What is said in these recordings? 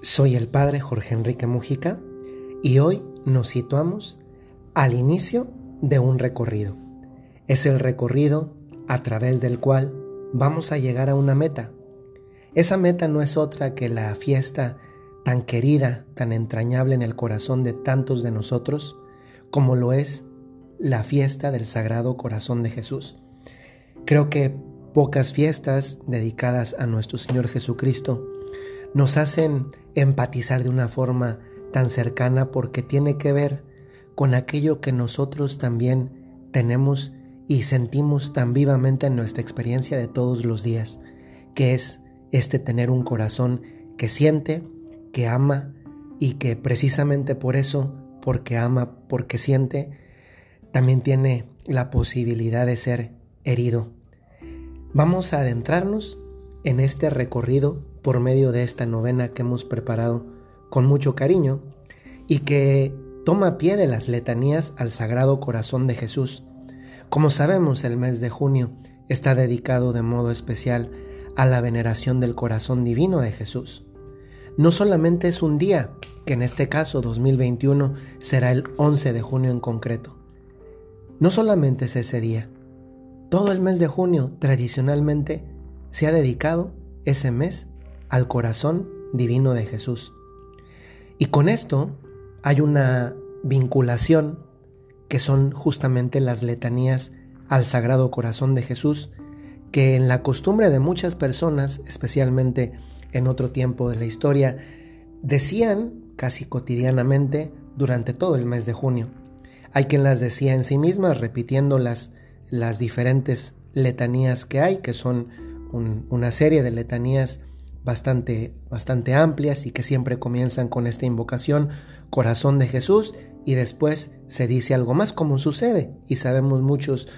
Soy el Padre Jorge Enrique Mujica y hoy nos situamos al inicio de un recorrido. Es el recorrido a través del cual vamos a llegar a una meta. Esa meta no es otra que la fiesta tan querida, tan entrañable en el corazón de tantos de nosotros, como lo es la fiesta del Sagrado Corazón de Jesús. Creo que pocas fiestas dedicadas a nuestro Señor Jesucristo nos hacen empatizar de una forma tan cercana porque tiene que ver con aquello que nosotros también tenemos y sentimos tan vivamente en nuestra experiencia de todos los días, que es este tener un corazón que siente, que ama y que precisamente por eso, porque ama, porque siente, también tiene la posibilidad de ser herido. Vamos a adentrarnos en este recorrido por medio de esta novena que hemos preparado con mucho cariño y que toma pie de las letanías al Sagrado Corazón de Jesús. Como sabemos, el mes de junio está dedicado de modo especial a la veneración del corazón divino de Jesús. No solamente es un día, que en este caso 2021 será el 11 de junio en concreto. No solamente es ese día. Todo el mes de junio tradicionalmente se ha dedicado ese mes al corazón divino de Jesús. Y con esto hay una vinculación que son justamente las letanías al Sagrado Corazón de Jesús, que en la costumbre de muchas personas, especialmente en otro tiempo de la historia, decían casi cotidianamente durante todo el mes de junio. Hay quien las decía en sí mismas, repitiendo las, las diferentes letanías que hay, que son una serie de letanías bastante, bastante amplias y que siempre comienzan con esta invocación, corazón de Jesús, y después se dice algo más como sucede, y sabemos muchos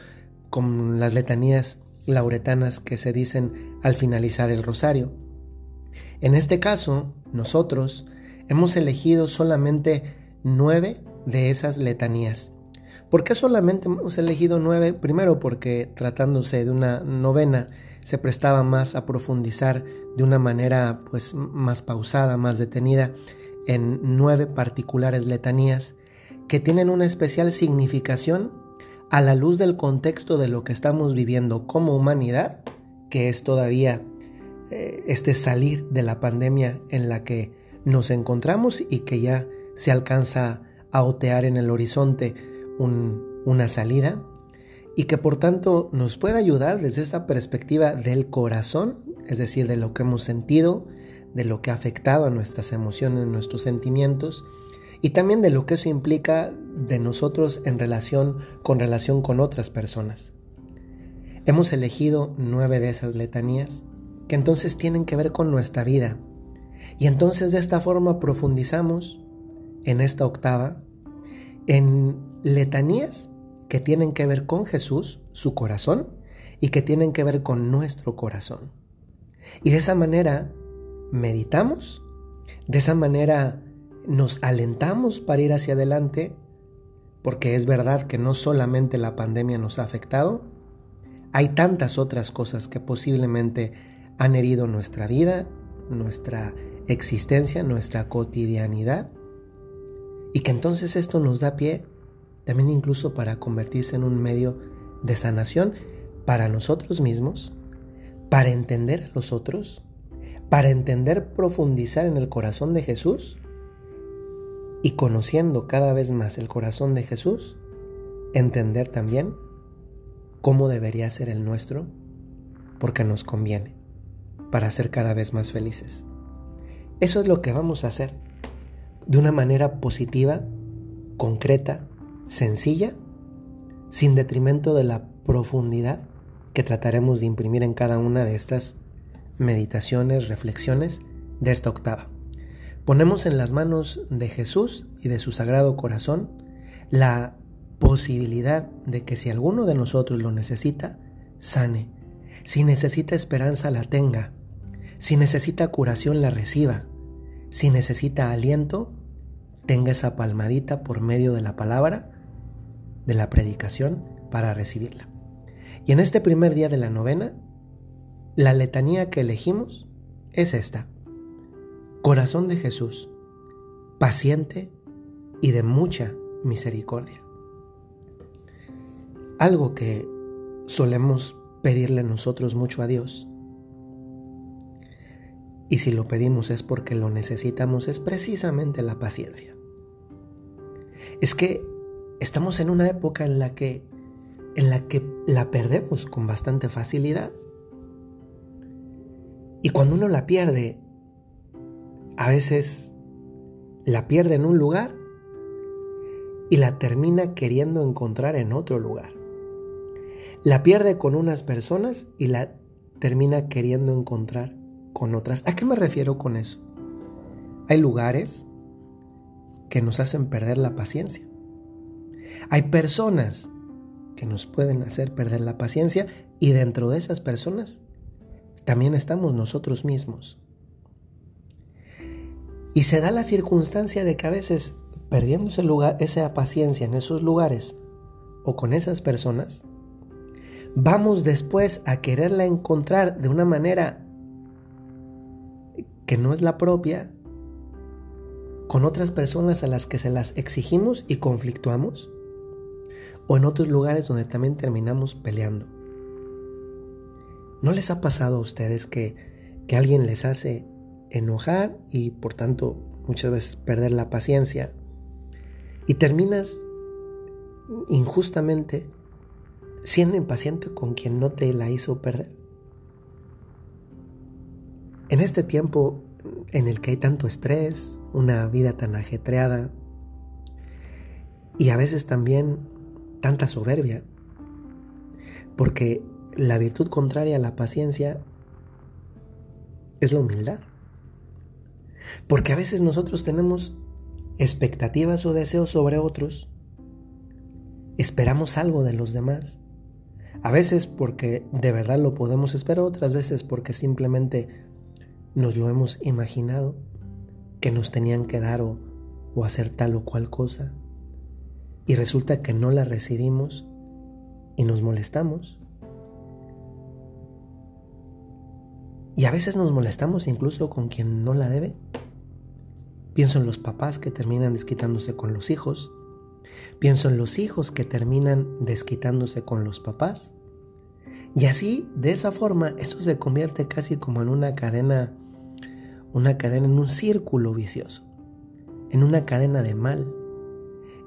con las letanías lauretanas que se dicen al finalizar el rosario. En este caso, nosotros hemos elegido solamente nueve de esas letanías. ¿Por qué solamente hemos elegido nueve? Primero porque tratándose de una novena, se prestaba más a profundizar de una manera pues más pausada, más detenida en nueve particulares letanías que tienen una especial significación a la luz del contexto de lo que estamos viviendo como humanidad, que es todavía eh, este salir de la pandemia en la que nos encontramos y que ya se alcanza a otear en el horizonte una salida y que por tanto nos puede ayudar desde esta perspectiva del corazón, es decir, de lo que hemos sentido, de lo que ha afectado a nuestras emociones, nuestros sentimientos, y también de lo que eso implica de nosotros en relación con relación con otras personas. Hemos elegido nueve de esas letanías que entonces tienen que ver con nuestra vida. Y entonces de esta forma profundizamos en esta octava en letanías que tienen que ver con Jesús, su corazón, y que tienen que ver con nuestro corazón. Y de esa manera meditamos, de esa manera nos alentamos para ir hacia adelante, porque es verdad que no solamente la pandemia nos ha afectado, hay tantas otras cosas que posiblemente han herido nuestra vida, nuestra existencia, nuestra cotidianidad, y que entonces esto nos da pie también incluso para convertirse en un medio de sanación para nosotros mismos, para entender a los otros, para entender, profundizar en el corazón de Jesús y conociendo cada vez más el corazón de Jesús, entender también cómo debería ser el nuestro, porque nos conviene, para ser cada vez más felices. Eso es lo que vamos a hacer, de una manera positiva, concreta, sencilla, sin detrimento de la profundidad que trataremos de imprimir en cada una de estas meditaciones, reflexiones de esta octava. Ponemos en las manos de Jesús y de su sagrado corazón la posibilidad de que si alguno de nosotros lo necesita, sane. Si necesita esperanza, la tenga. Si necesita curación, la reciba. Si necesita aliento, tenga esa palmadita por medio de la palabra de la predicación para recibirla. Y en este primer día de la novena, la letanía que elegimos es esta. Corazón de Jesús, paciente y de mucha misericordia. Algo que solemos pedirle nosotros mucho a Dios. Y si lo pedimos es porque lo necesitamos, es precisamente la paciencia. Es que estamos en una época en la que en la que la perdemos con bastante facilidad. Y cuando uno la pierde, a veces la pierde en un lugar y la termina queriendo encontrar en otro lugar. La pierde con unas personas y la termina queriendo encontrar con otras. ¿A qué me refiero con eso? Hay lugares que nos hacen perder la paciencia. Hay personas que nos pueden hacer perder la paciencia y dentro de esas personas también estamos nosotros mismos. Y se da la circunstancia de que a veces perdiendo ese lugar, esa paciencia en esos lugares o con esas personas, vamos después a quererla encontrar de una manera que no es la propia, con otras personas a las que se las exigimos y conflictuamos, o en otros lugares donde también terminamos peleando. ¿No les ha pasado a ustedes que, que alguien les hace enojar y por tanto muchas veces perder la paciencia y terminas injustamente siendo impaciente con quien no te la hizo perder. En este tiempo en el que hay tanto estrés, una vida tan ajetreada y a veces también tanta soberbia, porque la virtud contraria a la paciencia es la humildad. Porque a veces nosotros tenemos expectativas o deseos sobre otros, esperamos algo de los demás. A veces porque de verdad lo podemos esperar, otras veces porque simplemente nos lo hemos imaginado que nos tenían que dar o, hacer tal o cual cosa. Y resulta que no la recibimos y nos molestamos. Y a veces nos molestamos incluso con quien no la debe. Pienso en los papás que terminan desquitándose con los hijos. Pienso en los hijos que terminan desquitándose con los papás. Y así, de esa forma, esto se convierte casi como en una cadena, una cadena, en un círculo vicioso, en una cadena de mal,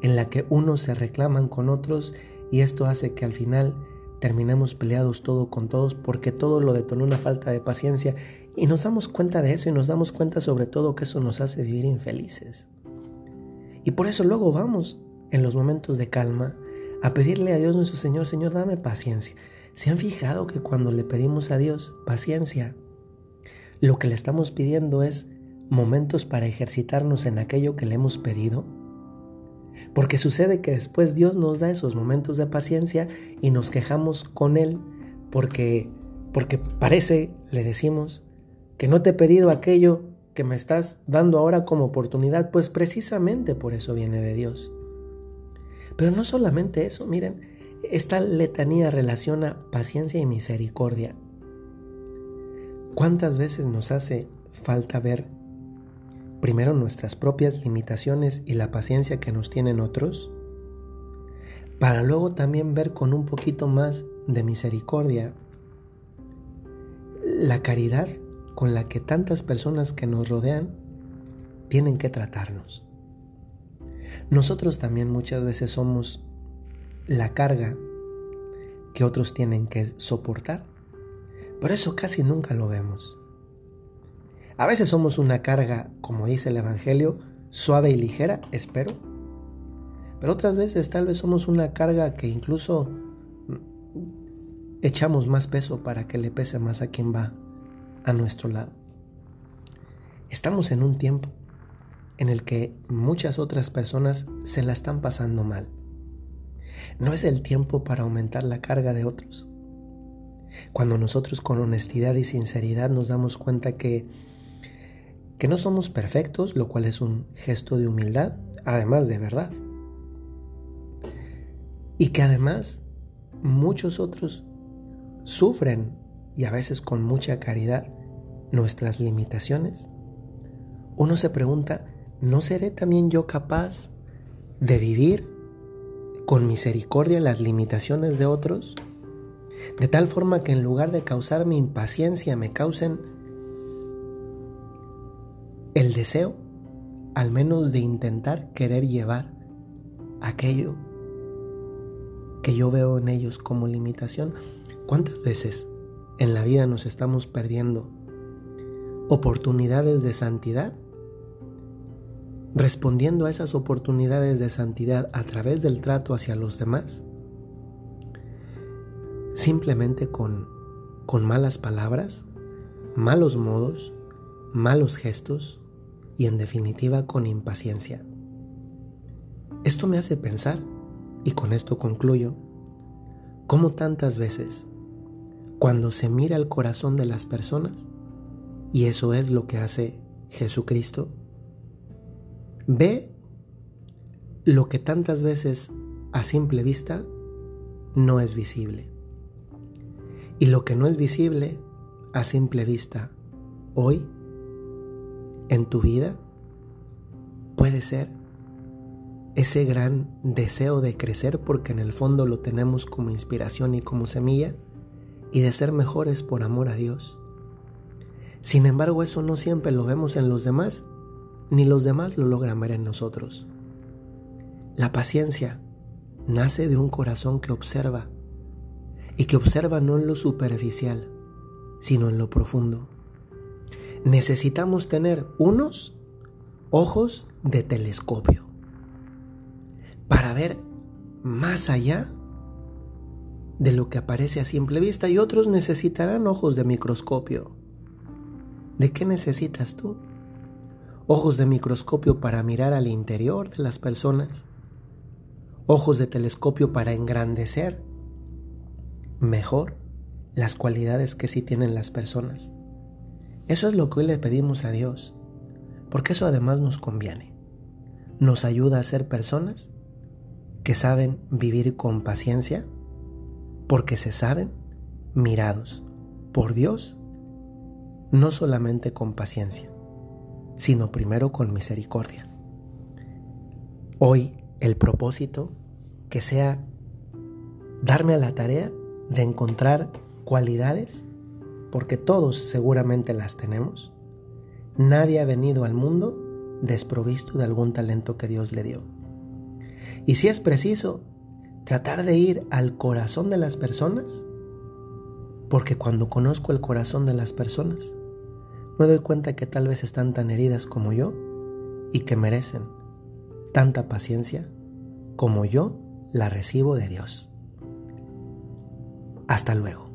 en la que unos se reclaman con otros y esto hace que al final terminemos peleados todo con todos porque todo lo detonó una falta de paciencia y nos damos cuenta de eso y nos damos cuenta sobre todo que eso nos hace vivir infelices. Y por eso luego vamos en los momentos de calma a pedirle a Dios nuestro Señor, Señor, dame paciencia. ¿Se han fijado que cuando le pedimos a Dios paciencia, lo que le estamos pidiendo es momentos para ejercitarnos en aquello que le hemos pedido? Porque sucede que después Dios nos da esos momentos de paciencia y nos quejamos con Él porque, porque parece, le decimos, que no te he pedido aquello que me estás dando ahora como oportunidad, pues precisamente por eso viene de Dios. Pero no solamente eso, miren, esta letanía relaciona paciencia y misericordia. ¿Cuántas veces nos hace falta ver primero nuestras propias limitaciones y la paciencia que nos tienen otros, para luego también ver con un poquito más de misericordia la caridad con la que tantas personas que nos rodean tienen que tratarnos. Nosotros también muchas veces somos la carga que otros tienen que soportar. Por eso casi nunca lo vemos. A veces somos una carga, como dice el Evangelio, suave y ligera, espero. Pero otras veces tal vez somos una carga que incluso echamos más peso para que le pese más a quien va a nuestro lado. Estamos en un tiempo en el que muchas otras personas se la están pasando mal. No es el tiempo para aumentar la carga de otros. Cuando nosotros con honestidad y sinceridad nos damos cuenta que que no somos perfectos, lo cual es un gesto de humildad, además de verdad. Y que además muchos otros sufren, y a veces con mucha caridad, nuestras limitaciones. uno se pregunta, ¿no seré también yo capaz de vivir con misericordia las limitaciones de otros? De tal forma que en lugar de causarme impaciencia me causen el deseo, al menos de intentar querer llevar aquello que yo veo en ellos como limitación. ¿Cuántas veces en la vida nos estamos perdiendo oportunidades de santidad? Respondiendo a esas oportunidades de santidad a través del trato hacia los demás, simplemente con, con malas palabras, malos modos, malos gestos y en definitiva con impaciencia. Esto me hace pensar y con esto concluyo, cómo tantas veces, cuando se mira el corazón de las personas, y eso es lo que hace Jesucristo, ve lo que tantas veces a simple vista no es visible. Y lo que no es visible a simple vista hoy en tu vida puede ser ese gran deseo de crecer porque en el fondo lo tenemos como inspiración y como semilla y de ser mejores por amor a Dios. Sin embargo, eso no siempre lo vemos en los demás, ni los demás lo logran ver en nosotros. La paciencia nace de un corazón que observa y que observa no en lo superficial, sino en lo profundo. Necesitamos tener unos ojos de telescopio para ver más allá de lo que aparece a simple vista y otros necesitarán ojos de microscopio. ¿De qué necesitas tú? Ojos de microscopio para mirar al interior de las personas. Ojos de telescopio para engrandecer mejor las cualidades que sí tienen las personas. Eso es lo que hoy le pedimos a Dios, porque eso además nos conviene. Nos ayuda a ser personas que saben vivir con paciencia porque se saben mirados por Dios, no solamente con paciencia, sino primero con misericordia. Hoy el propósito que sea darme a la tarea de encontrar cualidades, porque todos seguramente las tenemos. Nadie ha venido al mundo desprovisto de algún talento que Dios le dio. Y si es preciso, tratar de ir al corazón de las personas, porque cuando conozco el corazón de las personas, me doy cuenta que tal vez están tan heridas como yo y que merecen tanta paciencia como yo la recibo de Dios. Hasta luego.